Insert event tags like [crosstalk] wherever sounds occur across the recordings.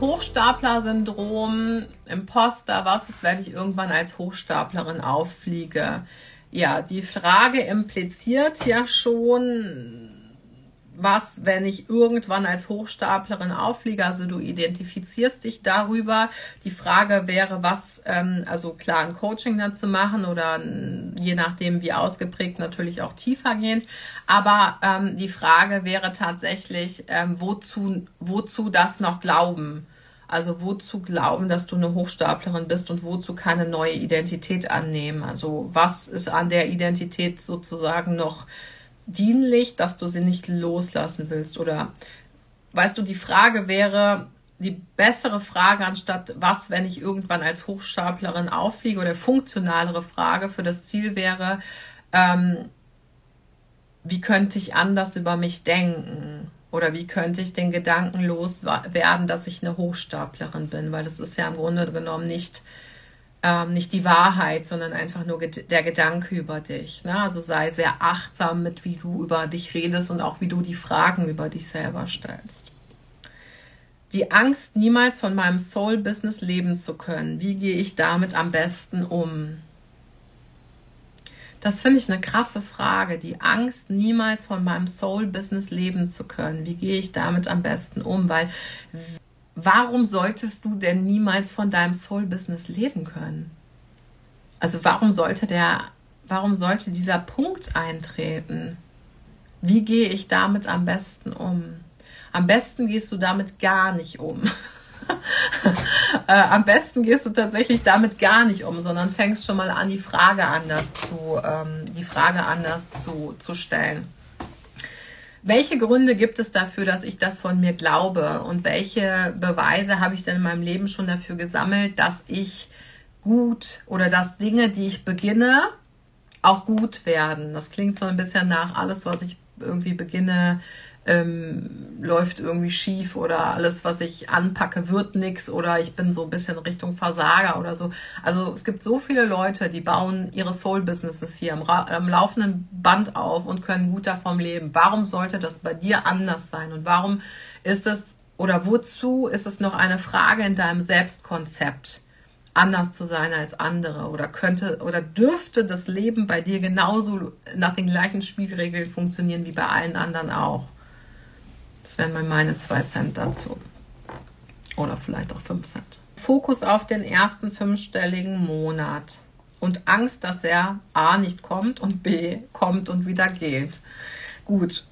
Hochstapler-Syndrom, Imposter, was ist, wenn ich irgendwann als Hochstaplerin auffliege? Ja, die Frage impliziert ja schon, was, wenn ich irgendwann als Hochstaplerin auffliege, also du identifizierst dich darüber. Die Frage wäre, was, ähm, also klar, ein Coaching dazu machen oder je nachdem, wie ausgeprägt, natürlich auch tiefergehend. Aber ähm, die Frage wäre tatsächlich, ähm, wozu, wozu das noch glauben? Also wozu glauben, dass du eine Hochstaplerin bist und wozu keine neue Identität annehmen? Also was ist an der Identität sozusagen noch dienlich, dass du sie nicht loslassen willst? Oder weißt du, die Frage wäre, die bessere Frage anstatt was, wenn ich irgendwann als Hochstaplerin auffliege oder funktionalere Frage für das Ziel wäre, ähm, wie könnte ich anders über mich denken? Oder wie könnte ich den Gedanken loswerden, dass ich eine Hochstaplerin bin? Weil das ist ja im Grunde genommen nicht, ähm, nicht die Wahrheit, sondern einfach nur der Gedanke über dich. Ne? Also sei sehr achtsam mit, wie du über dich redest und auch wie du die Fragen über dich selber stellst. Die Angst, niemals von meinem Soul-Business leben zu können. Wie gehe ich damit am besten um? Das finde ich eine krasse Frage. Die Angst, niemals von meinem Soul-Business leben zu können. Wie gehe ich damit am besten um? Weil warum solltest du denn niemals von deinem Soul-Business leben können? Also warum sollte der, warum sollte dieser Punkt eintreten? Wie gehe ich damit am besten um? Am besten gehst du damit gar nicht um. [laughs] äh, am besten gehst du tatsächlich damit gar nicht um, sondern fängst schon mal an, die Frage anders zu, ähm, die Frage anders zu, zu stellen. Welche Gründe gibt es dafür, dass ich das von mir glaube? Und welche Beweise habe ich denn in meinem Leben schon dafür gesammelt, dass ich gut oder dass Dinge, die ich beginne, auch gut werden? Das klingt so ein bisschen nach alles, was ich irgendwie beginne, ähm, läuft irgendwie schief oder alles, was ich anpacke, wird nix oder ich bin so ein bisschen Richtung Versager oder so. Also es gibt so viele Leute, die bauen ihre Soul-Businesses hier am, am laufenden Band auf und können gut davon leben. Warum sollte das bei dir anders sein? Und warum ist es oder wozu ist es noch eine Frage in deinem Selbstkonzept? anders zu sein als andere oder könnte oder dürfte das Leben bei dir genauso nach den gleichen Spielregeln funktionieren wie bei allen anderen auch. Das wären mal meine zwei Cent dazu. Oder vielleicht auch fünf Cent. Fokus auf den ersten fünfstelligen Monat. Und Angst, dass er A nicht kommt und B kommt und wieder geht. Gut.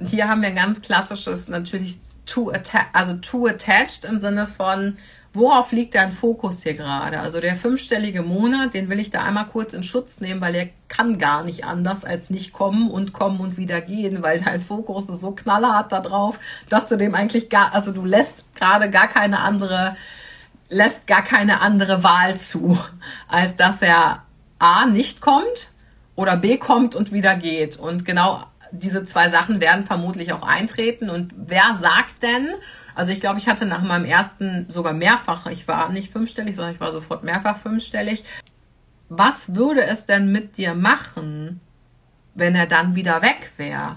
Hier haben wir ein ganz klassisches natürlich too, atta also too attached im Sinne von worauf liegt dein Fokus hier gerade? Also der fünfstellige Monat, den will ich da einmal kurz in Schutz nehmen, weil er kann gar nicht anders als nicht kommen und kommen und wieder gehen, weil dein Fokus ist so knallhart da drauf, dass du dem eigentlich gar, also du lässt gerade gar keine andere, lässt gar keine andere Wahl zu, als dass er A nicht kommt oder B kommt und wieder geht. Und genau diese zwei Sachen werden vermutlich auch eintreten. Und wer sagt denn, also ich glaube, ich hatte nach meinem ersten sogar mehrfach, ich war nicht fünfstellig, sondern ich war sofort mehrfach fünfstellig. Was würde es denn mit dir machen, wenn er dann wieder weg wäre?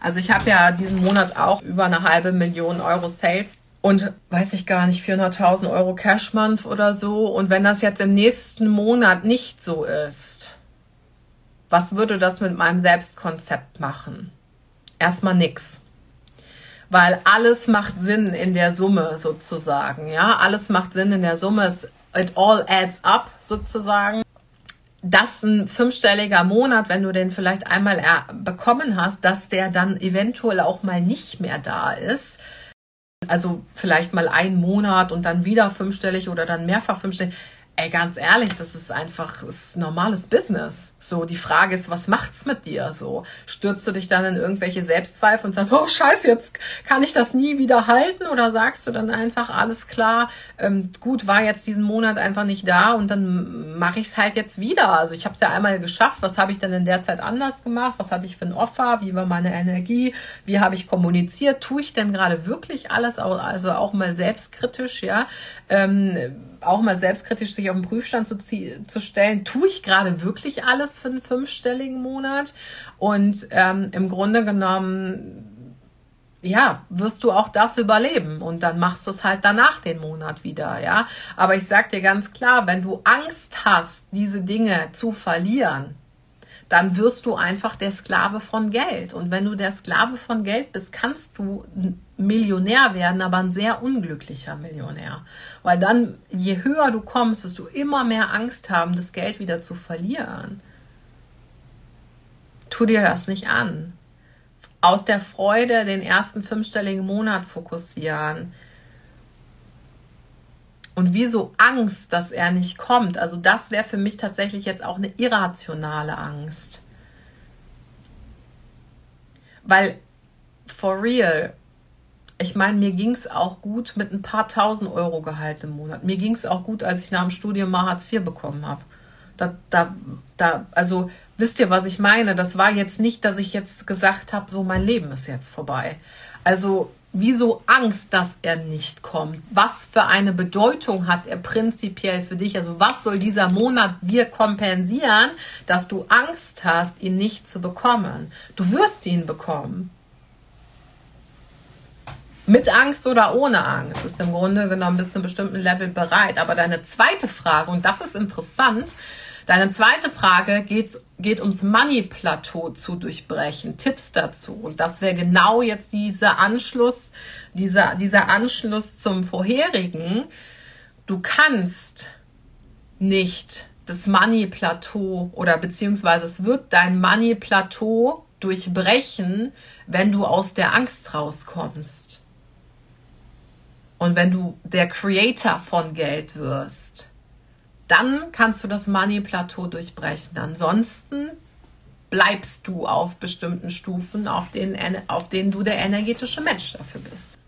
Also ich habe ja diesen Monat auch über eine halbe Million Euro Sales und weiß ich gar nicht, 400.000 Euro Cash Month oder so. Und wenn das jetzt im nächsten Monat nicht so ist, was würde das mit meinem Selbstkonzept machen? Erstmal nix weil alles macht Sinn in der Summe sozusagen. Ja, alles macht Sinn in der Summe. It all adds up sozusagen. dass ein fünfstelliger Monat, wenn du den vielleicht einmal bekommen hast, dass der dann eventuell auch mal nicht mehr da ist. Also vielleicht mal einen Monat und dann wieder fünfstellig oder dann mehrfach fünfstellig Ey, ganz ehrlich, das ist einfach ist normales Business. So, die Frage ist, was macht's mit dir? So, stürzt du dich dann in irgendwelche Selbstzweifel und sagst, oh Scheiße, jetzt kann ich das nie wieder halten? Oder sagst du dann einfach, alles klar, ähm, gut, war jetzt diesen Monat einfach nicht da und dann mache ich es halt jetzt wieder. Also ich habe es ja einmal geschafft. Was habe ich denn in der Zeit anders gemacht? Was hatte ich für ein Offer? Wie war meine Energie? Wie habe ich kommuniziert? Tue ich denn gerade wirklich alles? Also auch mal selbstkritisch, ja. Ähm, auch mal selbstkritisch sich auf den Prüfstand zu, zu stellen, tue ich gerade wirklich alles für einen fünfstelligen Monat? Und ähm, im Grunde genommen ja, wirst du auch das überleben und dann machst du es halt danach den Monat wieder, ja. Aber ich sag dir ganz klar, wenn du Angst hast, diese Dinge zu verlieren, dann wirst du einfach der Sklave von Geld. Und wenn du der Sklave von Geld bist, kannst du Millionär werden, aber ein sehr unglücklicher Millionär. Weil dann, je höher du kommst, wirst du immer mehr Angst haben, das Geld wieder zu verlieren. Tu dir das nicht an. Aus der Freude den ersten fünfstelligen Monat fokussieren und wieso Angst, dass er nicht kommt. Also das wäre für mich tatsächlich jetzt auch eine irrationale Angst. Weil, for real, ich meine, mir ging es auch gut mit ein paar tausend Euro Gehalt im Monat. Mir ging es auch gut, als ich nach dem Studium mal Hartz IV bekommen habe. Da, da, da, also wisst ihr, was ich meine? Das war jetzt nicht, dass ich jetzt gesagt habe, so mein Leben ist jetzt vorbei. Also Wieso Angst, dass er nicht kommt? Was für eine Bedeutung hat er prinzipiell für dich? Also was soll dieser Monat dir kompensieren, dass du Angst hast, ihn nicht zu bekommen? Du wirst ihn bekommen. Mit Angst oder ohne Angst ist im Grunde genommen bis zu einem bestimmten Level bereit. Aber deine zweite Frage, und das ist interessant, Deine zweite Frage geht, geht ums Money-Plateau zu durchbrechen. Tipps dazu. Und das wäre genau jetzt dieser Anschluss, dieser, dieser Anschluss zum vorherigen. Du kannst nicht das Money-Plateau oder beziehungsweise es wird dein Money-Plateau durchbrechen, wenn du aus der Angst rauskommst. Und wenn du der Creator von Geld wirst dann kannst du das Money-Plateau durchbrechen. Ansonsten bleibst du auf bestimmten Stufen, auf denen, auf denen du der energetische Mensch dafür bist.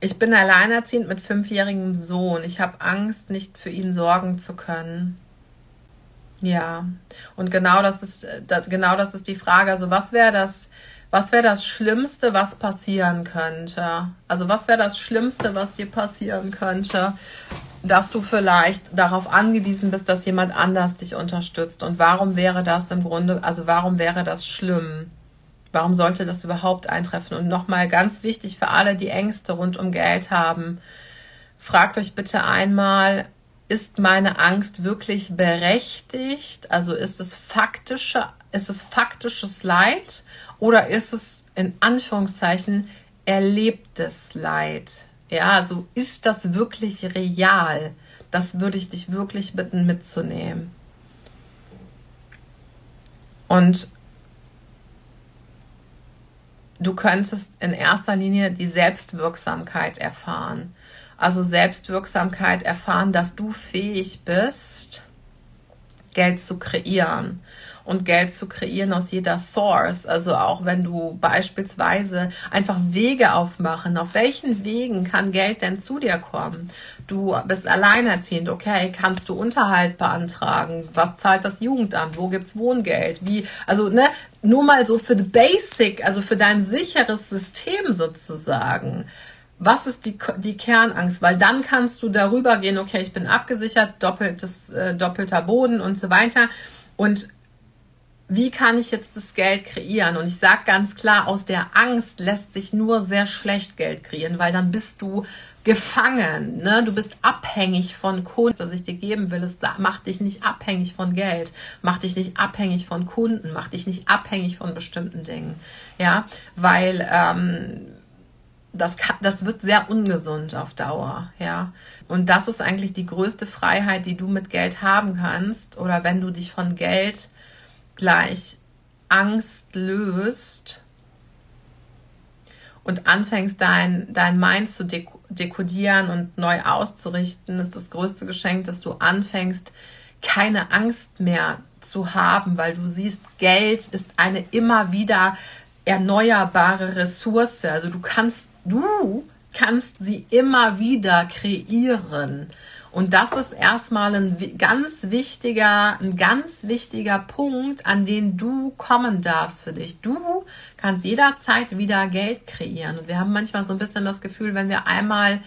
Ich bin alleinerziehend mit fünfjährigem Sohn. Ich habe Angst, nicht für ihn sorgen zu können. Ja, und genau das ist, genau das ist die Frage. Also was wäre das, was wäre das Schlimmste, was passieren könnte? Also was wäre das Schlimmste, was dir passieren könnte, dass du vielleicht darauf angewiesen bist, dass jemand anders dich unterstützt. Und warum wäre das im Grunde, also warum wäre das schlimm? Warum sollte das überhaupt eintreffen? Und nochmal ganz wichtig für alle, die Ängste rund um Geld haben, fragt euch bitte einmal, ist meine Angst wirklich berechtigt? Also ist es faktische, ist es faktisches Leid oder ist es in Anführungszeichen erlebtes Leid? Ja, also ist das wirklich real? Das würde ich dich wirklich bitten mitzunehmen. Und du könntest in erster Linie die Selbstwirksamkeit erfahren. Also Selbstwirksamkeit erfahren, dass du fähig bist, Geld zu kreieren und Geld zu kreieren aus jeder Source. Also auch wenn du beispielsweise einfach Wege aufmachen, auf welchen Wegen kann Geld denn zu dir kommen? Du bist alleinerziehend, okay, kannst du Unterhalt beantragen? Was zahlt das Jugendamt? Wo gibt's Wohngeld? Wie, also, ne, nur mal so für the basic, also für dein sicheres System sozusagen was ist die, die Kernangst? Weil dann kannst du darüber gehen, okay, ich bin abgesichert, doppeltes, äh, doppelter Boden und so weiter. Und wie kann ich jetzt das Geld kreieren? Und ich sage ganz klar, aus der Angst lässt sich nur sehr schlecht Geld kreieren, weil dann bist du gefangen. Ne? Du bist abhängig von Kunst, das ich dir geben will. Es macht dich nicht abhängig von Geld, macht dich nicht abhängig von Kunden, macht dich nicht abhängig von bestimmten Dingen. Ja, weil ähm, das, kann, das wird sehr ungesund auf Dauer, ja. Und das ist eigentlich die größte Freiheit, die du mit Geld haben kannst. Oder wenn du dich von Geld gleich Angst löst und anfängst, dein, dein Mind zu dekodieren und neu auszurichten, ist das größte Geschenk, dass du anfängst, keine Angst mehr zu haben, weil du siehst, Geld ist eine immer wieder erneuerbare Ressource. Also du kannst, du kannst sie immer wieder kreieren. Und das ist erstmal ein ganz wichtiger, ein ganz wichtiger Punkt, an den du kommen darfst für dich. Du kannst jederzeit wieder Geld kreieren. Und wir haben manchmal so ein bisschen das Gefühl, wenn wir einmal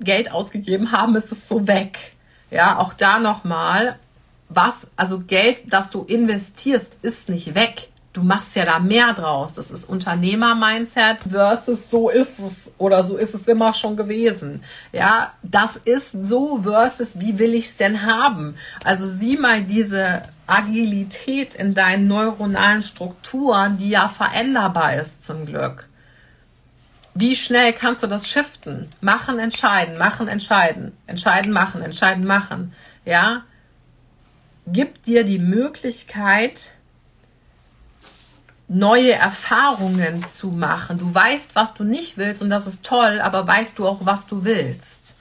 Geld ausgegeben haben, ist es so weg. Ja, auch da nochmal, was, also Geld, das du investierst, ist nicht weg du machst ja da mehr draus. Das ist Unternehmer-Mindset versus so ist es oder so ist es immer schon gewesen. Ja, das ist so versus wie will ich es denn haben? Also sieh mal diese Agilität in deinen neuronalen Strukturen, die ja veränderbar ist zum Glück. Wie schnell kannst du das shiften? Machen, entscheiden, machen, entscheiden, entscheiden, machen, entscheiden, machen. Ja, gibt dir die Möglichkeit, neue Erfahrungen zu machen. Du weißt, was du nicht willst und das ist toll, aber weißt du auch, was du willst.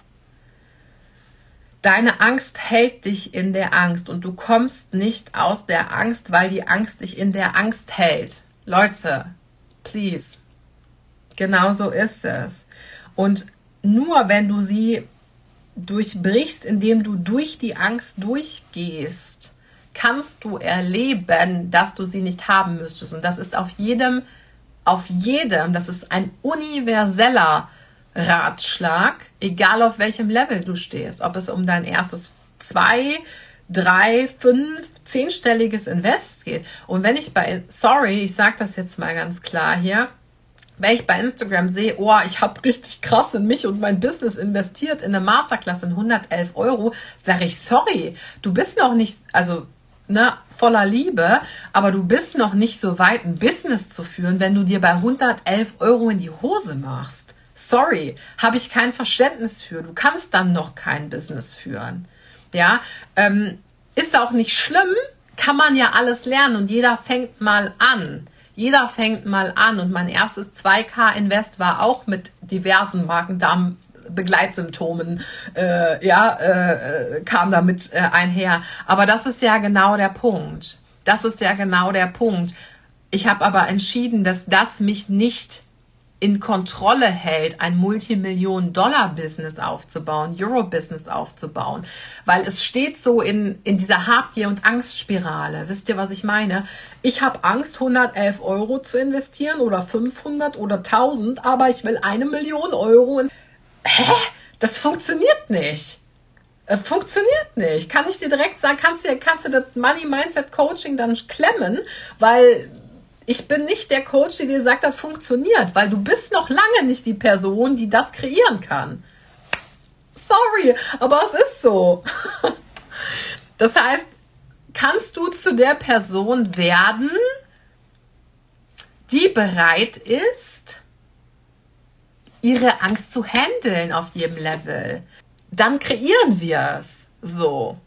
Deine Angst hält dich in der Angst und du kommst nicht aus der Angst, weil die Angst dich in der Angst hält. Leute, please. Genau so ist es. Und nur wenn du sie durchbrichst, indem du durch die Angst durchgehst, kannst du erleben, dass du sie nicht haben müsstest. Und das ist auf jedem, auf jedem, das ist ein universeller Ratschlag, egal auf welchem Level du stehst, ob es um dein erstes zwei, drei, fünf, zehnstelliges Invest geht. Und wenn ich bei, sorry, ich sage das jetzt mal ganz klar hier, wenn ich bei Instagram sehe, oh, ich habe richtig krass in mich und mein Business investiert in eine Masterclass in 111 Euro, sage ich, sorry, du bist noch nicht, also ne, voller Liebe, aber du bist noch nicht so weit, ein Business zu führen, wenn du dir bei 111 Euro in die Hose machst. Sorry, habe ich kein Verständnis für. Du kannst dann noch kein Business führen. Ja, ähm, ist auch nicht schlimm, kann man ja alles lernen und jeder fängt mal an. Jeder fängt mal an und mein erstes 2K Invest war auch mit diversen Markendamen Begleitsymptomen äh, ja, äh, kam damit äh, einher. Aber das ist ja genau der Punkt. Das ist ja genau der Punkt. Ich habe aber entschieden, dass das mich nicht in Kontrolle hält, ein Multimillionen-Dollar-Business aufzubauen, Euro-Business aufzubauen, weil es steht so in, in dieser Habgier- und Angstspirale. Wisst ihr, was ich meine? Ich habe Angst, 111 Euro zu investieren oder 500 oder 1000, aber ich will eine Million Euro hä? Das funktioniert nicht. Äh, funktioniert nicht. Kann ich dir direkt sagen, kannst du, kannst du das Money Mindset Coaching dann klemmen, weil ich bin nicht der Coach, der dir sagt, das funktioniert, weil du bist noch lange nicht die Person, die das kreieren kann. Sorry, aber es ist so. [laughs] Das heißt, kannst du zu der Person werden, die bereit ist, ihre Angst zu handeln auf jedem Level. Dann kreieren wir es so.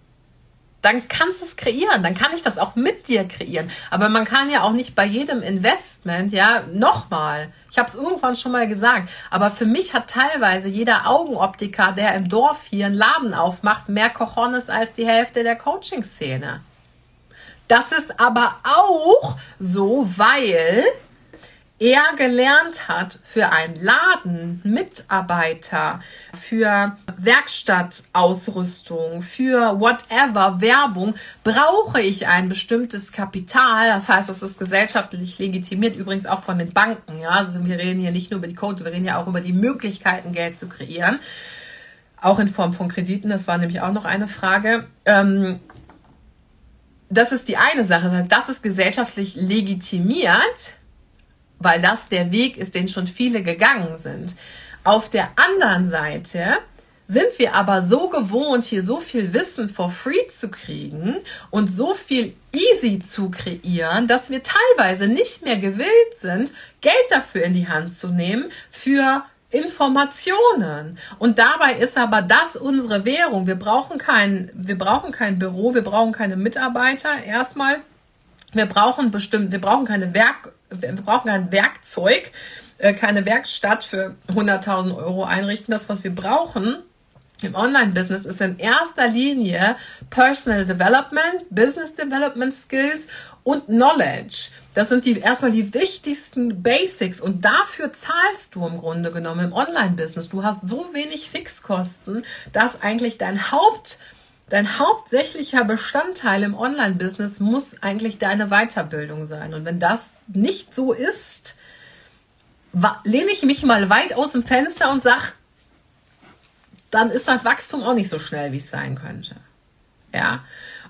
Dann kannst du es kreieren, dann kann ich das auch mit dir kreieren. Aber man kann ja auch nicht bei jedem Investment, ja, nochmal. Ich habe es irgendwann schon mal gesagt, aber für mich hat teilweise jeder Augenoptiker, der im Dorf hier einen Laden aufmacht, mehr Cojones als die Hälfte der Coaching-Szene. Das ist aber auch so, weil er gelernt hat für einen Laden, Mitarbeiter, für Werkstattausrüstung, für whatever, Werbung, brauche ich ein bestimmtes Kapital. Das heißt, das ist gesellschaftlich legitimiert, übrigens auch von den Banken. Ja, also wir reden hier nicht nur über die Codes, wir reden ja auch über die Möglichkeiten, Geld zu kreieren. Auch in Form von Krediten, das war nämlich auch noch eine Frage. Ähm, das ist die eine Sache. Das ist gesellschaftlich legitimiert weil das der Weg ist, den schon viele gegangen sind. Auf der anderen Seite sind wir aber so gewohnt, hier so viel Wissen for free zu kriegen und so viel easy zu kreieren, dass wir teilweise nicht mehr gewillt sind, Geld dafür in die Hand zu nehmen für Informationen. Und dabei ist aber das unsere Währung. Wir brauchen kein, wir brauchen kein Büro, wir brauchen keine Mitarbeiter. Erstmal, wir brauchen bestimmt, wir brauchen keine Werk, wir brauchen kein Werkzeug, äh, keine Werkstatt für 100.000 Euro einrichten. Das, was wir brauchen, im Online-Business ist in erster Linie Personal Development, Business Development Skills und Knowledge. Das sind die erstmal die wichtigsten Basics und dafür zahlst du im Grunde genommen im Online-Business. Du hast so wenig Fixkosten, dass eigentlich dein Haupt Dein hauptsächlicher Bestandteil im Online-Business muss eigentlich deine Weiterbildung sein. Und wenn das nicht so ist, lehne ich mich mal weit aus dem Fenster und sage, dann ist das Wachstum auch nicht so schnell, wie es sein könnte. Ja.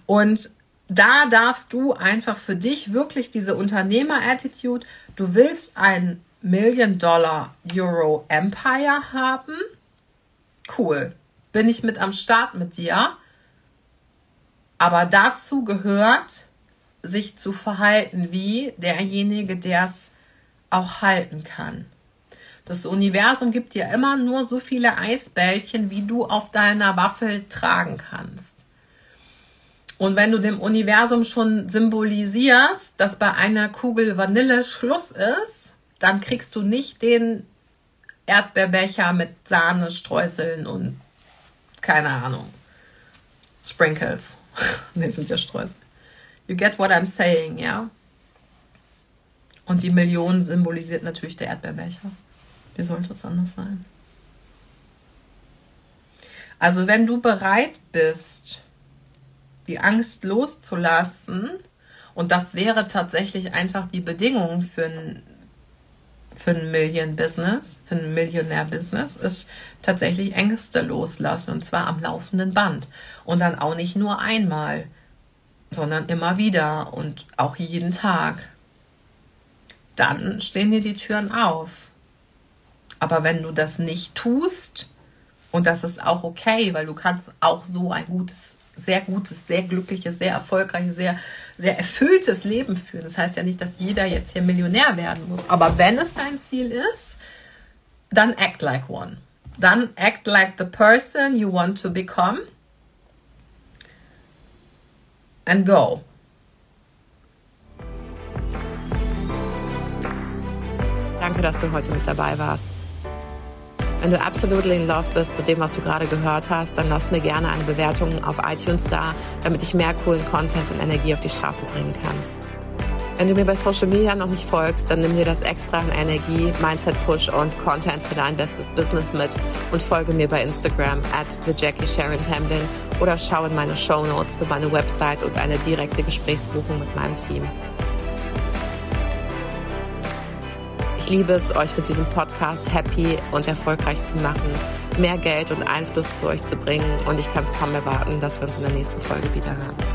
Und da darfst du einfach für dich wirklich diese Unternehmer-Attitude, du willst ein Million-Dollar-Euro-Empire haben. Cool. Bin ich mit am Start mit dir. Aber dazu gehört, sich zu verhalten wie derjenige, der es auch halten kann. Das Universum gibt dir immer nur so viele Eisbällchen, wie du auf deiner Waffel tragen kannst. Und wenn du dem Universum schon symbolisierst, dass bei einer Kugel Vanille Schluss ist, dann kriegst du nicht den Erdbeerbecher mit Sahne, Streuseln und keine Ahnung. Sprinkles. [laughs] ne, sind ja Streusel. You get what I'm saying, ja? Und die Million symbolisiert natürlich der Erdbeerbecher. Wie sollte es anders sein? Also wenn du bereit bist, die Angst loszulassen, und das wäre tatsächlich einfach die Bedingung für ein, für ein Million-Business, für ein Millionär-Business, ist tatsächlich Ängste loslassen und zwar am laufenden Band. Und dann auch nicht nur einmal, sondern immer wieder und auch jeden Tag. Dann stehen dir die Türen auf. Aber wenn du das nicht tust, und das ist auch okay, weil du kannst auch so ein gutes, sehr gutes, sehr glückliches, sehr erfolgreiches, sehr, sehr erfülltes Leben führen. Das heißt ja nicht, dass jeder jetzt hier Millionär werden muss. Aber wenn es dein Ziel ist, dann act like one. Dann act like the person you want to become. And go. Danke, dass du heute mit dabei warst. Wenn du absolutely in love bist mit dem, was du gerade gehört hast, dann lass mir gerne eine Bewertung auf iTunes da, damit ich mehr coolen Content und Energie auf die Straße bringen kann. Wenn du mir bei Social Media noch nicht folgst, dann nimm dir das extra an Energie, Mindset Push und Content für dein bestes Business mit und folge mir bei Instagram at the Jackie Sharon Tamblin oder schau in meine Show Notes für meine Website und eine direkte Gesprächsbuchung mit meinem Team. Liebe es, euch mit diesem Podcast happy und erfolgreich zu machen, mehr Geld und Einfluss zu euch zu bringen und ich kann es kaum erwarten, dass wir uns in der nächsten Folge wieder hören.